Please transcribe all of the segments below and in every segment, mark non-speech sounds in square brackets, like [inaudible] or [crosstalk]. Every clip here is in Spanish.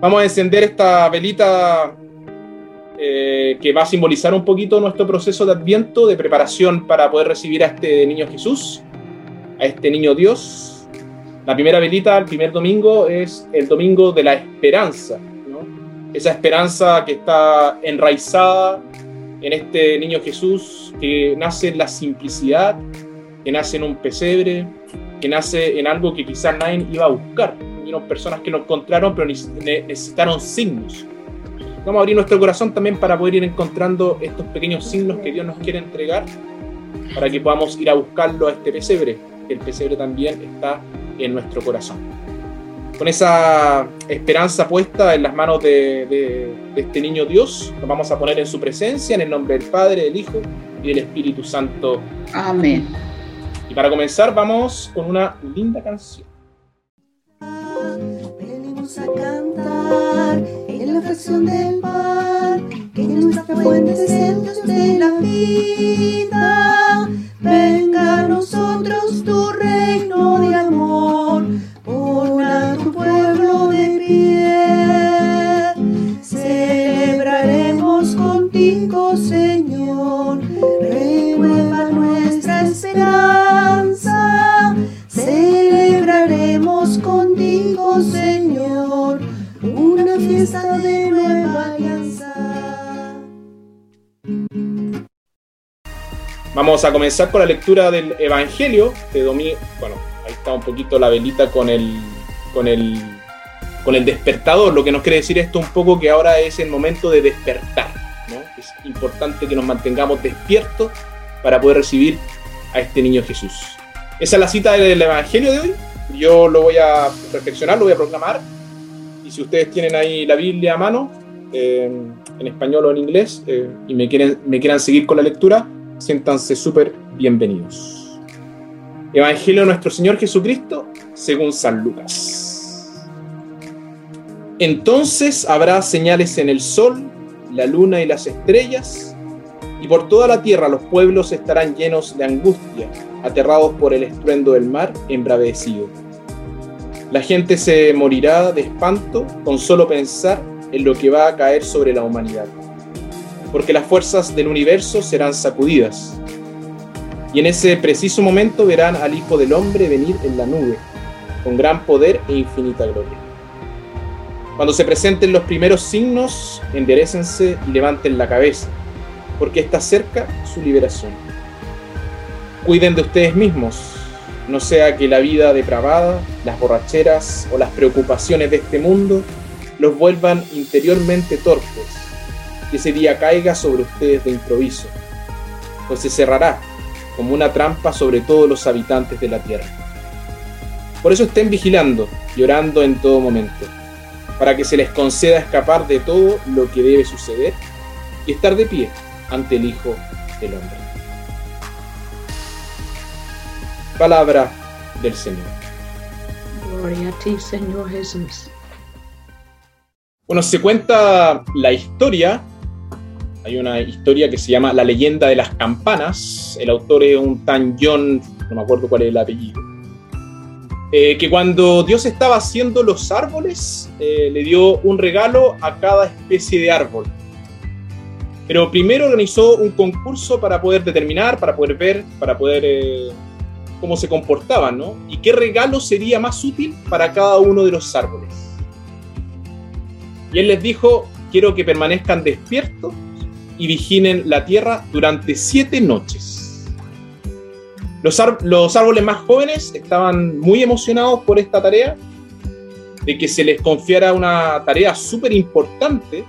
Vamos a encender esta velita eh, que va a simbolizar un poquito nuestro proceso de adviento, de preparación para poder recibir a este niño Jesús, a este niño Dios. La primera velita, el primer domingo, es el domingo de la esperanza. Esa esperanza que está enraizada en este niño Jesús, que nace en la simplicidad, que nace en un pesebre, que nace en algo que quizás nadie iba a buscar. Hubieron personas que lo encontraron, pero necesitaron signos. Vamos a abrir nuestro corazón también para poder ir encontrando estos pequeños signos que Dios nos quiere entregar, para que podamos ir a buscarlo a este pesebre. El pesebre también está en nuestro corazón. Con esa esperanza puesta en las manos de, de este niño Dios, nos vamos a poner en su presencia, en el nombre del Padre, del Hijo y del Espíritu Santo. Amén. Y para comenzar vamos con una linda canción. Fracción del pan, que nuestra fuente es el Dios de la vida. Venga a nosotros tu reino de amor, Vamos a comenzar con la lectura del Evangelio de domingo. Bueno, ahí está un poquito la velita con el, con el, con el despertador. Lo que nos quiere decir esto un poco que ahora es el momento de despertar. ¿no? Es importante que nos mantengamos despiertos para poder recibir a este niño Jesús. Esa es la cita del Evangelio de hoy. Yo lo voy a reflexionar, lo voy a proclamar. Y si ustedes tienen ahí la Biblia a mano, eh, en español o en inglés, eh, y me, quieren, me quieran seguir con la lectura, siéntanse súper bienvenidos. Evangelio de nuestro Señor Jesucristo según San Lucas. Entonces habrá señales en el sol, la luna y las estrellas, y por toda la tierra los pueblos estarán llenos de angustia aterrados por el estruendo del mar, embravecido. La gente se morirá de espanto con solo pensar en lo que va a caer sobre la humanidad, porque las fuerzas del universo serán sacudidas. Y en ese preciso momento verán al Hijo del Hombre venir en la nube, con gran poder e infinita gloria. Cuando se presenten los primeros signos, enderecense y levanten la cabeza, porque está cerca su liberación cuiden de ustedes mismos, no sea que la vida depravada, las borracheras o las preocupaciones de este mundo los vuelvan interiormente torpes y ese día caiga sobre ustedes de improviso, pues se cerrará como una trampa sobre todos los habitantes de la tierra. Por eso estén vigilando y orando en todo momento, para que se les conceda escapar de todo lo que debe suceder y estar de pie ante el Hijo del Hombre. Palabra del Señor. Gloria a ti, Señor Jesús. Bueno, se cuenta la historia. Hay una historia que se llama La leyenda de las campanas. El autor es un tan John, no me acuerdo cuál es el apellido. Eh, que cuando Dios estaba haciendo los árboles, eh, le dio un regalo a cada especie de árbol. Pero primero organizó un concurso para poder determinar, para poder ver, para poder eh, cómo se comportaban, ¿no? Y qué regalo sería más útil para cada uno de los árboles. Y él les dijo, quiero que permanezcan despiertos y vigilen la tierra durante siete noches. Los, los árboles más jóvenes estaban muy emocionados por esta tarea, de que se les confiara una tarea súper importante,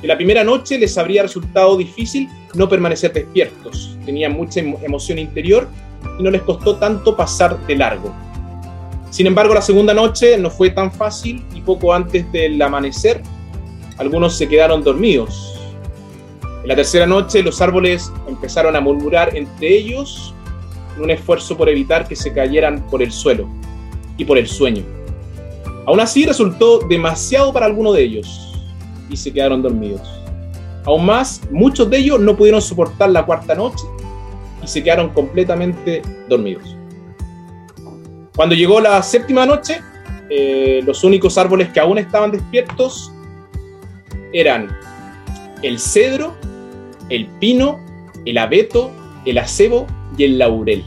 que la primera noche les habría resultado difícil no permanecer despiertos. Tenían mucha emoción interior y no les costó tanto pasar de largo. Sin embargo, la segunda noche no fue tan fácil y poco antes del amanecer, algunos se quedaron dormidos. En la tercera noche, los árboles empezaron a murmurar entre ellos en un esfuerzo por evitar que se cayeran por el suelo y por el sueño. Aún así, resultó demasiado para alguno de ellos y se quedaron dormidos. Aún más, muchos de ellos no pudieron soportar la cuarta noche y se quedaron completamente dormidos. Cuando llegó la séptima noche, eh, los únicos árboles que aún estaban despiertos eran el cedro, el pino, el abeto, el acebo y el laurel.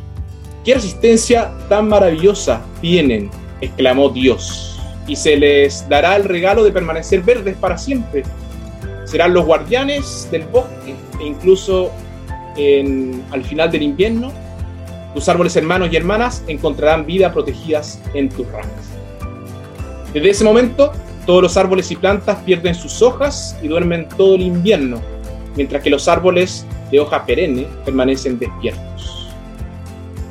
¿Qué resistencia tan maravillosa tienen? exclamó Dios. Y se les dará el regalo de permanecer verdes para siempre. Serán los guardianes del bosque e incluso al final del invierno, tus árboles hermanos y hermanas encontrarán vida protegidas en tus ramas. Desde ese momento, todos los árboles y plantas pierden sus hojas y duermen todo el invierno, mientras que los árboles de hoja perenne permanecen despiertos.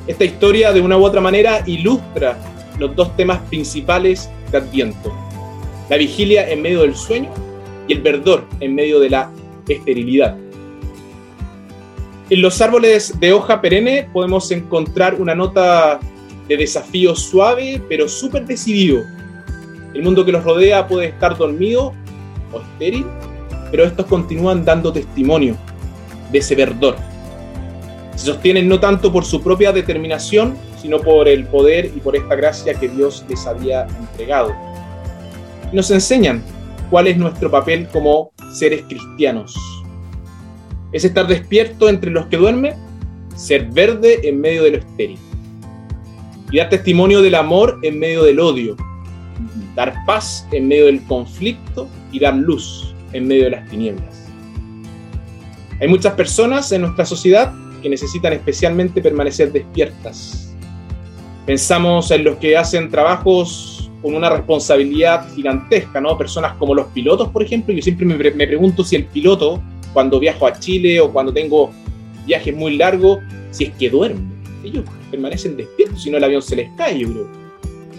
Esta historia, de una u otra manera, ilustra los dos temas principales de Adviento. La vigilia en medio del sueño y el verdor en medio de la esterilidad. En los árboles de hoja perenne podemos encontrar una nota de desafío suave, pero súper decidido. El mundo que los rodea puede estar dormido o estéril, pero estos continúan dando testimonio de ese verdor. Se sostienen no tanto por su propia determinación, sino por el poder y por esta gracia que Dios les había entregado. nos enseñan cuál es nuestro papel como seres cristianos es estar despierto entre los que duermen, ser verde en medio de lo estéril. Y dar testimonio del amor en medio del odio. Dar paz en medio del conflicto y dar luz en medio de las tinieblas. Hay muchas personas en nuestra sociedad que necesitan especialmente permanecer despiertas. Pensamos en los que hacen trabajos con una responsabilidad gigantesca, ¿no? Personas como los pilotos, por ejemplo. Yo siempre me, me pregunto si el piloto cuando viajo a Chile o cuando tengo viajes muy largos, si es que duermen. Ellos permanecen despiertos, si no el avión se les cae, yo creo.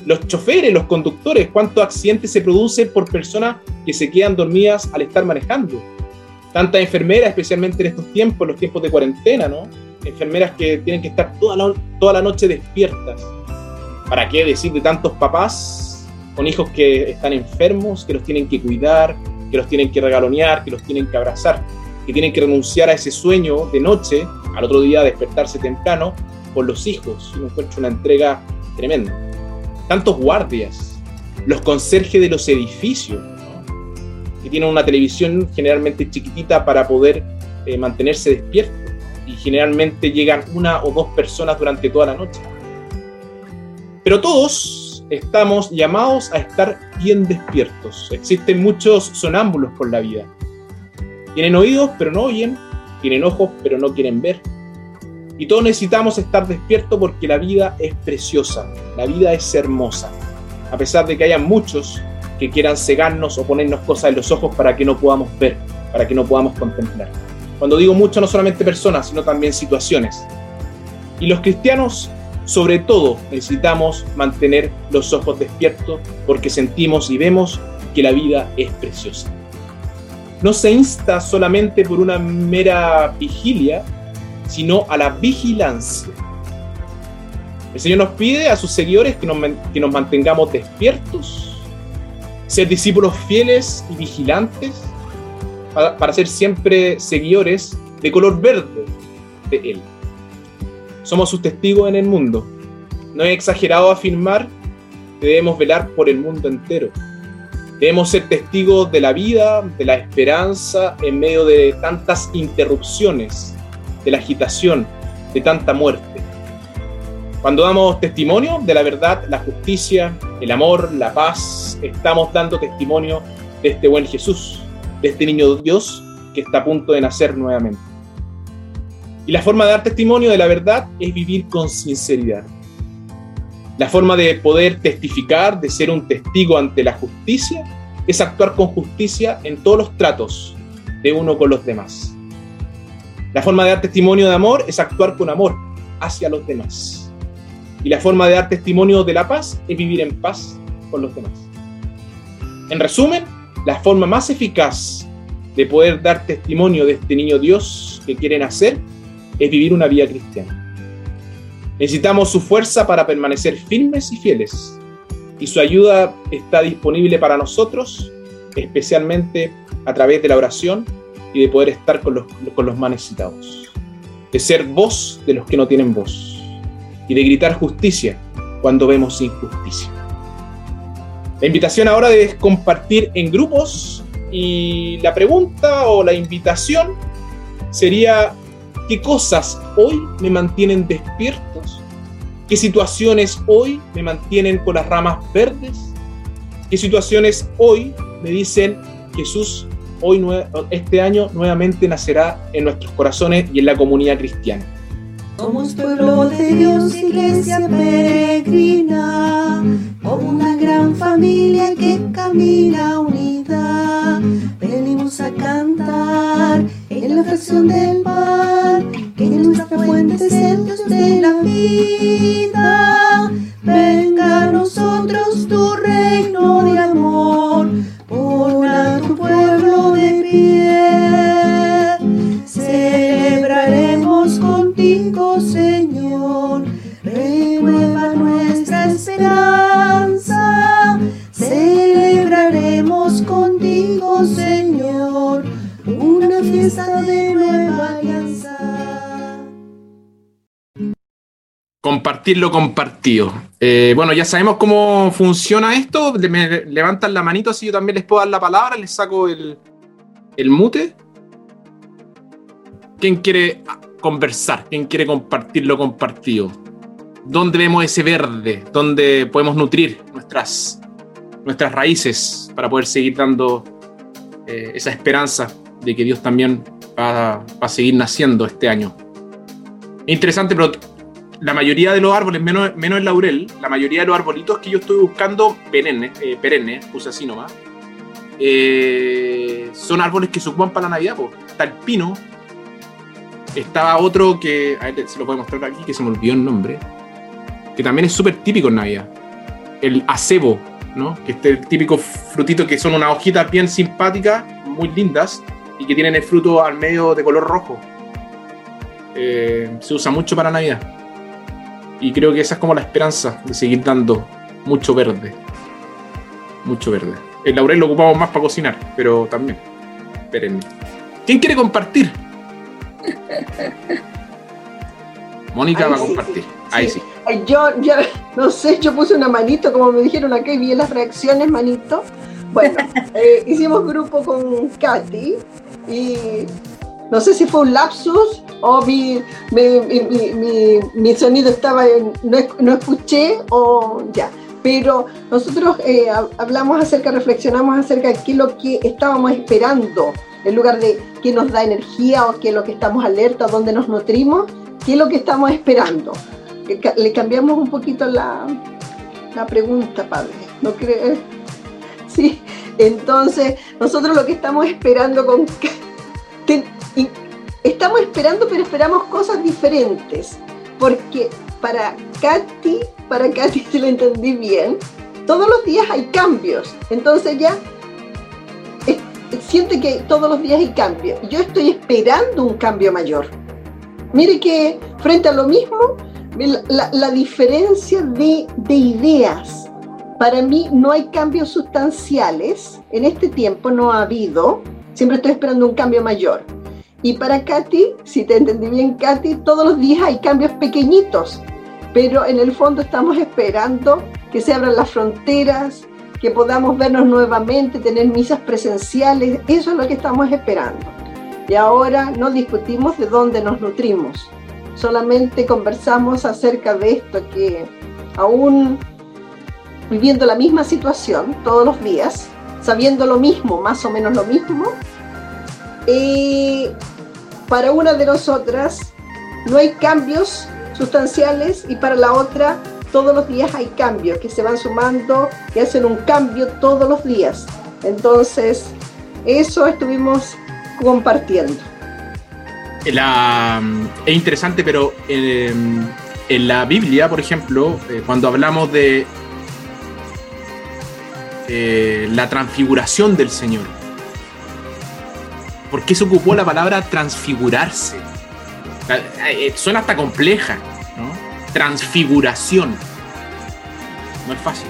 Los choferes, los conductores, cuántos accidentes se producen por personas que se quedan dormidas al estar manejando. Tantas enfermeras, especialmente en estos tiempos, los tiempos de cuarentena, ¿no? Enfermeras que tienen que estar toda la, toda la noche despiertas. ¿Para qué decir de tantos papás con hijos que están enfermos, que los tienen que cuidar, que los tienen que regalonear, que los tienen que abrazar? Que tienen que renunciar a ese sueño de noche, al otro día despertarse temprano, por los hijos. Y me encuentro una entrega tremenda. Tantos guardias, los conserjes de los edificios, que tienen una televisión generalmente chiquitita para poder eh, mantenerse despiertos. Y generalmente llegan una o dos personas durante toda la noche. Pero todos estamos llamados a estar bien despiertos. Existen muchos sonámbulos por la vida tienen oídos, pero no oyen. Tienen ojos, pero no quieren ver. Y todos necesitamos estar despiertos porque la vida es preciosa, la vida es hermosa. A pesar de que haya muchos que quieran cegarnos o ponernos cosas en los ojos para que no podamos ver, para que no podamos contemplar. Cuando digo mucho, no solamente personas, sino también situaciones. Y los cristianos, sobre todo, necesitamos mantener los ojos despiertos porque sentimos y vemos que la vida es preciosa no se insta solamente por una mera vigilia, sino a la vigilancia. El Señor nos pide a sus seguidores que nos, que nos mantengamos despiertos, ser discípulos fieles y vigilantes, para, para ser siempre seguidores de color verde de Él. Somos sus testigos en el mundo. No es exagerado afirmar que debemos velar por el mundo entero Debemos ser testigos de la vida, de la esperanza en medio de tantas interrupciones, de la agitación, de tanta muerte. Cuando damos testimonio de la verdad, la justicia, el amor, la paz, estamos dando testimonio de este buen Jesús, de este niño Dios que está a punto de nacer nuevamente. Y la forma de dar testimonio de la verdad es vivir con sinceridad. La forma de poder testificar, de ser un testigo ante la justicia, es actuar con justicia en todos los tratos de uno con los demás. La forma de dar testimonio de amor es actuar con amor hacia los demás. Y la forma de dar testimonio de la paz es vivir en paz con los demás. En resumen, la forma más eficaz de poder dar testimonio de este niño Dios que quieren hacer es vivir una vida cristiana. Necesitamos su fuerza para permanecer firmes y fieles. Y su ayuda está disponible para nosotros, especialmente a través de la oración y de poder estar con los, con los más necesitados. De ser voz de los que no tienen voz. Y de gritar justicia cuando vemos injusticia. La invitación ahora es compartir en grupos y la pregunta o la invitación sería, ¿qué cosas hoy me mantienen despiertos? ¿Qué situaciones hoy me mantienen con las ramas verdes? ¿Qué situaciones hoy me dicen Jesús hoy este año nuevamente nacerá en nuestros corazones y en la comunidad cristiana? Somos pueblo de Dios, iglesia peregrina, como una gran familia que camina unida. Venimos a cantar en la fracción del pan, que nuestra fuente es el Dios de la vida. Compartir lo compartido. Eh, bueno, ya sabemos cómo funciona esto. Me levantan la manito así yo también les puedo dar la palabra, les saco el, el mute. ¿Quién quiere conversar? ¿Quién quiere compartir lo compartido? ¿Dónde vemos ese verde? ¿Dónde podemos nutrir nuestras, nuestras raíces para poder seguir dando eh, esa esperanza de que Dios también va, va a seguir naciendo este año? Interesante, pero la mayoría de los árboles, menos, menos el laurel, la mayoría de los arbolitos que yo estoy buscando perennes, eh, perennes así nomás, eh, son árboles que se ocupan para la Navidad. Po. Está el pino, estaba otro que, a ver, se lo puedo mostrar aquí, que se me olvidó el nombre, que también es súper típico en Navidad. El acebo, ¿no? Que es el típico frutito que son unas hojitas bien simpáticas, muy lindas, y que tienen el fruto al medio de color rojo. Eh, se usa mucho para Navidad. Y creo que esa es como la esperanza de seguir dando mucho verde. Mucho verde. El laurel lo ocupamos más para cocinar, pero también. Espérenme. ¿Quién quiere compartir? Mónica va a sí, compartir. Ahí sí. Yo, ya, no sé, yo puse una manito, como me dijeron acá, y vi en las reacciones, manito. Bueno, [laughs] eh, hicimos grupo con Katy y no sé si fue un lapsus o mi, mi, mi- mi- mi sonido estaba en, no, no escuché o ya. Pero nosotros eh, hab- hablamos acerca, reflexionamos acerca de qué es lo que estábamos esperando, en lugar de qué nos da energía o qué es lo que estamos alerta, dónde nos nutrimos, qué es lo que estamos esperando. Le ca- Le cambiamos un poquito la, la pregunta, padre. ¿No crees? [laughs] Sí, entonces nosotros lo que estamos esperando con... estamos esperando, pero esperamos cosas diferentes. Porque para Katy, para Katy, [laughs] si lo entendí bien, todos los días hay cambios. Entonces ya siente que todos los días hay cambios. Yo estoy esperando un cambio mayor. Mire que frente a lo mismo, la- la diferencia de, de ideas. Para mí no hay cambios sustanciales. En este tiempo no ha habido. Siempre estoy esperando un cambio mayor. Y para Katy, si te entendí bien, Katy, todos los días hay cambios pequeñitos. Pero en el fondo estamos esperando que se abran las fronteras, que podamos vernos nuevamente, tener misas presenciales. Eso es lo que estamos esperando. Y ahora no discutimos de dónde nos nutrimos. Solamente conversamos acerca de esto que aún viviendo la misma situación todos los días, sabiendo lo mismo, más o menos lo mismo, eh, para una de nosotras no hay cambios sustanciales y para la otra todos los días hay cambios que se van sumando y hacen un cambio todos los días. Entonces, eso estuvimos compartiendo. La- es interesante, pero eh, en la Biblia, por ejemplo, eh, cuando hablamos de eh, la transfiguración del Señor, ¿por qué se ocupó la palabra transfigurarse? Eh, eh, Suena hasta compleja, ¿no? Transfiguración. No es fácil.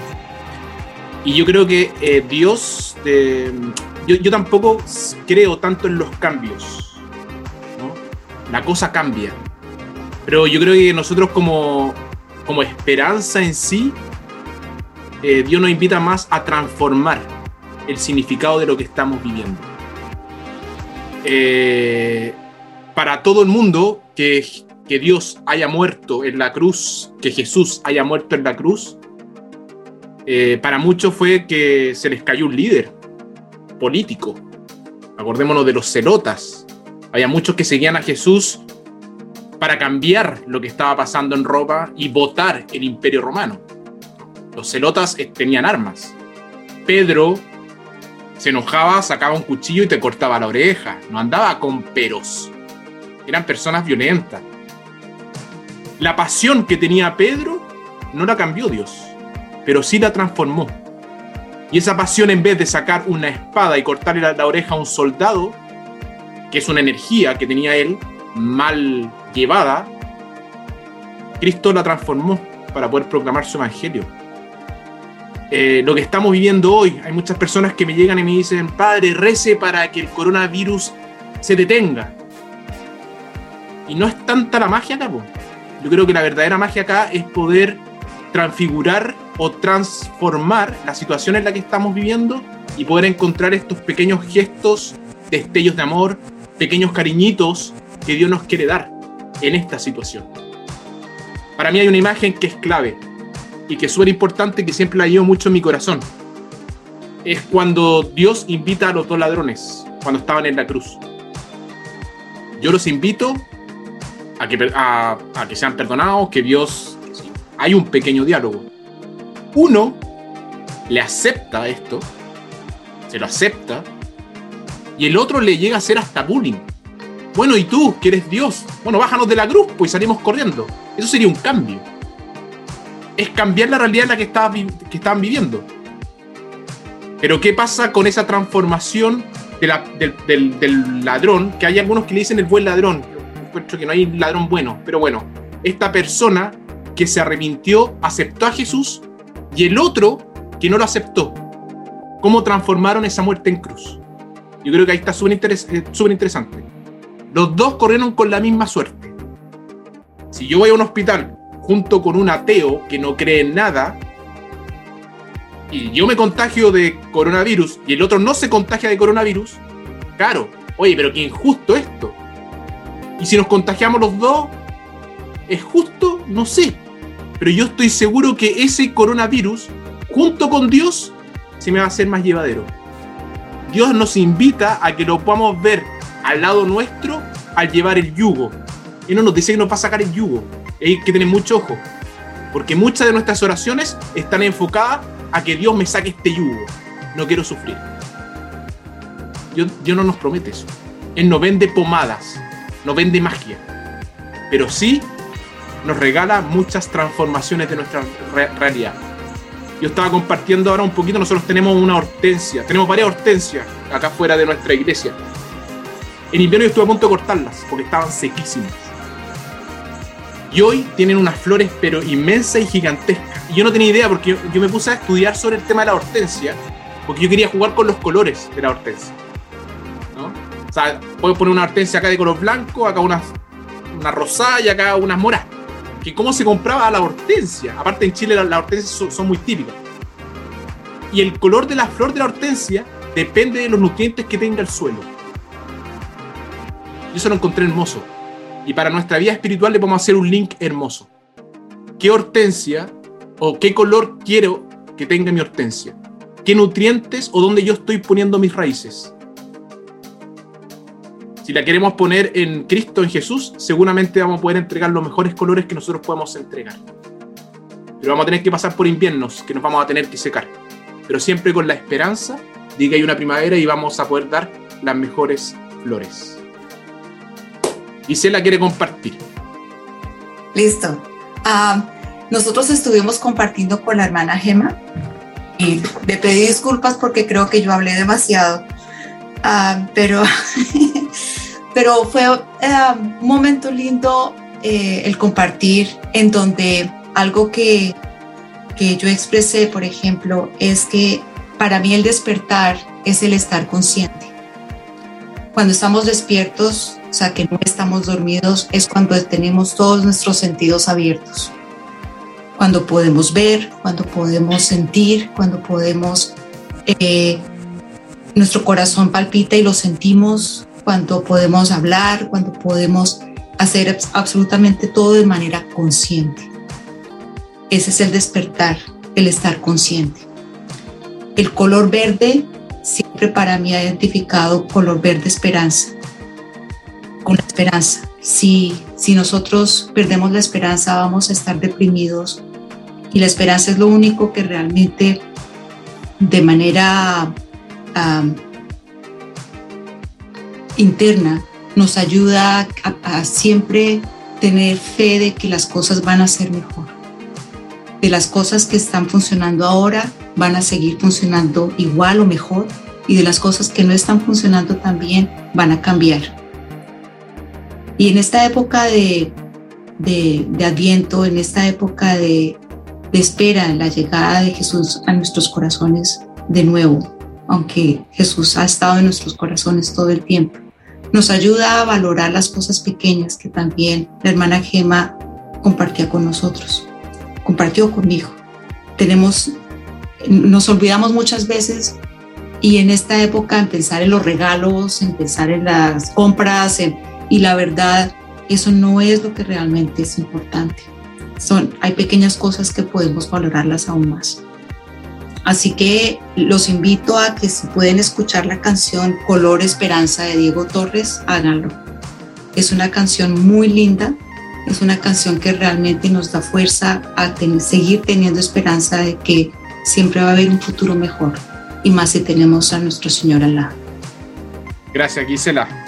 Y yo creo que eh, Dios, eh, yo, yo tampoco creo tanto en los cambios. ¿no? La cosa cambia. Pero yo creo que nosotros como, como esperanza en sí, eh, Dios nos invita más a transformar el significado de lo que estamos viviendo. Eh, para todo el mundo, que, Dios haya muerto en la cruz, que Jesús haya muerto en la cruz, eh, para muchos fue que se les cayó un líder político. Acordémonos de los celotas. Había muchos que seguían a Jesús para cambiar lo que estaba pasando en Roma y votar el imperio romano. Los celotas eh, tenían armas. Pedro se enojaba, sacaba un cuchillo y te cortaba la oreja. No andaba con peros. Eran personas violentas. La pasión que tenía Pedro no la cambió Dios, pero sí la transformó. Y esa pasión en vez de sacar una espada y cortarle la, la oreja a un soldado, que es una energía que tenía él mal llevada, Cristo la transformó para poder proclamar su evangelio. Eh, lo que estamos viviendo hoy, hay muchas personas que me llegan y me dicen, Padre, rece para que el coronavirus se detenga. Y no es tanta la magia acá, po. yo creo que la verdadera magia acá es poder transfigurar o transformar la situación en la que estamos viviendo y poder encontrar estos pequeños gestos, destellos de amor, pequeños cariñitos que Dios nos quiere dar en esta situación. Para mí hay una imagen que es clave y que es súper importante que siempre la llevo mucho en mi corazón. Es cuando Dios invita a los dos ladrones, cuando estaban en la cruz. Yo los invito a que, a, a que sean perdonados, que Dios... sí, hay un pequeño diálogo. Uno le acepta esto, se lo acepta, y el otro le llega a hacer hasta bullying. Bueno, ¿y tú, que eres Dios? Bueno, bájanos de la cruz, pues salimos corriendo. Eso sería un cambio. Es cambiar la realidad en la que, estaba que estaban viviendo. Pero ¿qué pasa con esa transformación del, ladrón? Que hay algunos que le dicen el buen ladrón. Yo que no hay ladrón bueno, pero bueno, esta persona que se arrepintió, aceptó a Jesús, y el otro que no lo aceptó. ¿Cómo transformaron esa muerte en cruz? Yo creo que ahí está súper interes- eh, interesante. Los dos corrieron con la misma suerte. Si yo voy a un hospital junto con un ateo que no cree en nada, y yo me contagio de coronavirus y el otro no se contagia de coronavirus, claro, oye, pero qué injusto esto. Y si nos contagiamos los dos, ¿es justo? No sé. Pero yo estoy seguro que ese coronavirus, junto con Dios, se me va a hacer más llevadero. Dios nos invita a que lo podamos ver al lado nuestro al llevar el yugo. Y no nos dice que nos va a sacar el yugo. Hay que tener mucho ojo. Porque muchas de nuestras oraciones están enfocadas a que Dios me saque este yugo. No quiero sufrir. Dios, Dios no nos promete eso. Él no vende pomadas, no vende magia. Pero sí nos regala muchas transformaciones de nuestra re- realidad. Yo estaba compartiendo ahora un poquito, nosotros tenemos una hortensia, tenemos varias hortensias acá fuera de nuestra iglesia. En invierno yo estuve a punto de cortarlas porque estaban sequísimas. Y hoy tienen unas flores pero inmensas y gigantescas. Y yo no tenía idea porque yo, me puse a estudiar sobre el tema de la hortensia porque yo quería jugar con los colores de la hortensia. O sea, puedo poner una hortensia acá de color blanco, acá una, una rosada y acá unas moras. Que cómo se compraba la hortensia. Aparte en Chile las las hortensias son, son muy típicas. Y el color de la flor de la hortensia depende de los nutrientes que tenga el suelo. Yo eso lo encontré hermoso. Y para nuestra vida espiritual le podemos hacer un link hermoso. ¿Qué hortensia o qué color quiero que tenga mi hortensia? ¿Qué nutrientes o dónde yo estoy poniendo mis raíces? Si la queremos poner en Cristo, en Jesús, seguramente vamos a poder entregar los mejores colores que nosotros podemos entregar. Pero vamos a tener que pasar por inviernos que nos vamos a tener que secar. Pero siempre con la esperanza de que hay una primavera y vamos a poder dar las mejores flores. Y se la quiere compartir. Listo. Ah, nosotros estuvimos compartiendo con la hermana Gema y le pedí disculpas porque creo que yo hablé demasiado. Ah, pero, [laughs] pero fue ah, un momento lindo eh, el compartir en donde algo que, que yo expresé, por ejemplo, es que para mí el despertar es el estar consciente. Cuando estamos despiertos, sea, que no estamos dormidos, es cuando tenemos todos nuestros sentidos abiertos. cuando podemos ver, cuando podemos sentir, cuando podemos, eh, nuestro corazón palpita y lo sentimos, cuando podemos hablar, cuando podemos hacer absolutamente todo de manera consciente. Ese es el despertar, el estar consciente. El color verde siempre para mí ha identificado color verde esperanza. Con la esperanza. Si, si íntegramente perdemos la esperanza vamos a estar deprimidos y la esperanza es lo único que realmente de manera interna nos ayuda a, siempre tener fe de que las cosas van a ser mejor. De las cosas que están funcionando ahora van a seguir funcionando igual o mejor y de las cosas que no están funcionando también van a cambiar. Y en esta época de, de, de Adviento, en esta época de, de espera la llegada de Jesús a nuestros corazones de nuevo, aunque Jesús ha estado en nuestros corazones todo el tiempo. Nos ayuda a valorar las cosas pequeñas que también la hermana Gema compartía con nosotros, compartió conmigo. Tenemos, nos olvidamos muchas veces y en esta época en pensar en los regalos, en pensar en las compras, y la verdad, eso no es lo que realmente es importante son, hay pequeñas cosas que podemos valorarlas aún más. Así que los invito a que si pueden escuchar la canción Color Esperanza de Diego Torres, háganlo. Es una canción muy linda, es una canción que realmente nos da fuerza a seguir teniendo esperanza de que siempre va a haber un futuro mejor y más si tenemos a nuestro Señor al lado. Gracias Gisela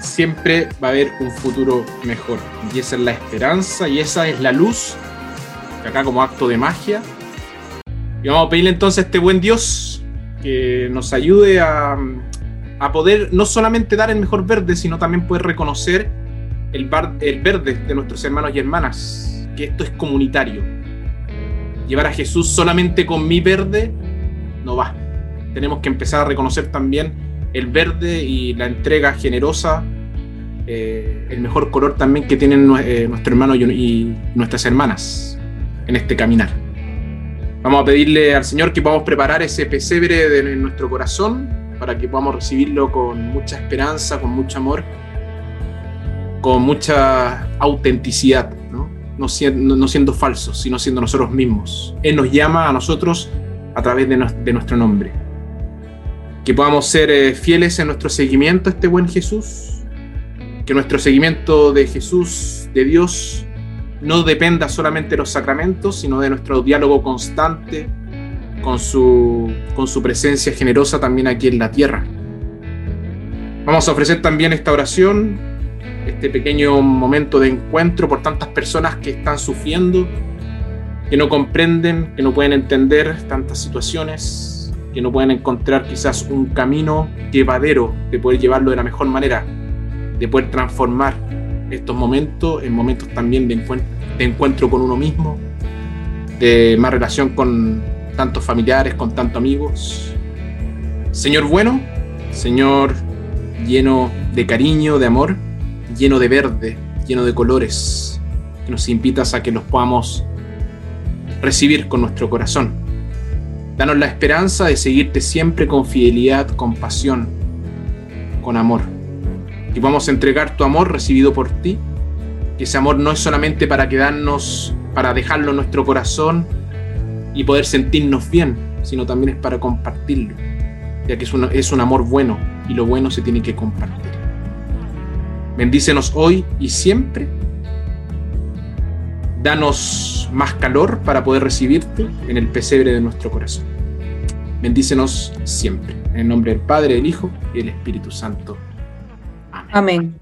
siempre va a haber un futuro mejor. Y esa es la esperanza y esa es la luz, acá como acto de magia. Y vamos a pedirle entonces a este buen Dios que nos ayude a, a poder no solamente dar el mejor verde, sino también poder reconocer el, el verde de nuestros hermanos y hermanas, que esto es comunitario. Llevar a Jesús solamente con mi verde no va. Tenemos que empezar a reconocer también el verde y la entrega generosa, eh, el mejor color también que tienen eh, nuestro hermano y, nuestras hermanas en este caminar. Vamos a pedirle al Señor que podamos preparar ese pesebre de nuestro corazón para que podamos recibirlo con mucha esperanza, con mucho amor, con mucha autenticidad, no, no siendo, falsos, sino siendo nosotros mismos. Él nos llama a nosotros a través de nuestro nombre que podamos ser eh, fieles en nuestro seguimiento a este buen Jesús, que nuestro seguimiento de Jesús, de Dios, no dependa solamente de los sacramentos, sino de nuestro diálogo constante con su, con su presencia generosa también aquí en la tierra. Vamos a ofrecer también esta oración, este pequeño momento de encuentro por tantas personas que están sufriendo, que no comprenden, que no pueden entender tantas situaciones, que no pueden encontrar quizás un camino llevadero de poder llevarlo de la mejor manera, de poder transformar estos momentos en momentos también de encuentro con uno mismo, de más relación con tantos familiares, con tantos amigos. Señor bueno, Señor lleno de cariño, de amor, lleno de verde, lleno de colores, que nos invitas a que los podamos recibir con nuestro corazón Danos la esperanza de seguirte siempre con fidelidad, con pasión, con amor. Y vamos a entregar tu amor recibido por ti. Que ese amor no es solamente para quedarnos, para dejarlo en nuestro corazón y poder sentirnos bien, sino también es para compartirlo, ya que es un, es un amor bueno y lo bueno se tiene que compartir. Bendícenos hoy y siempre. Danos más calor para poder recibirte en el pesebre de nuestro corazón. Bendícenos siempre. En el nombre del Padre, del Hijo y del Espíritu Santo. Amén.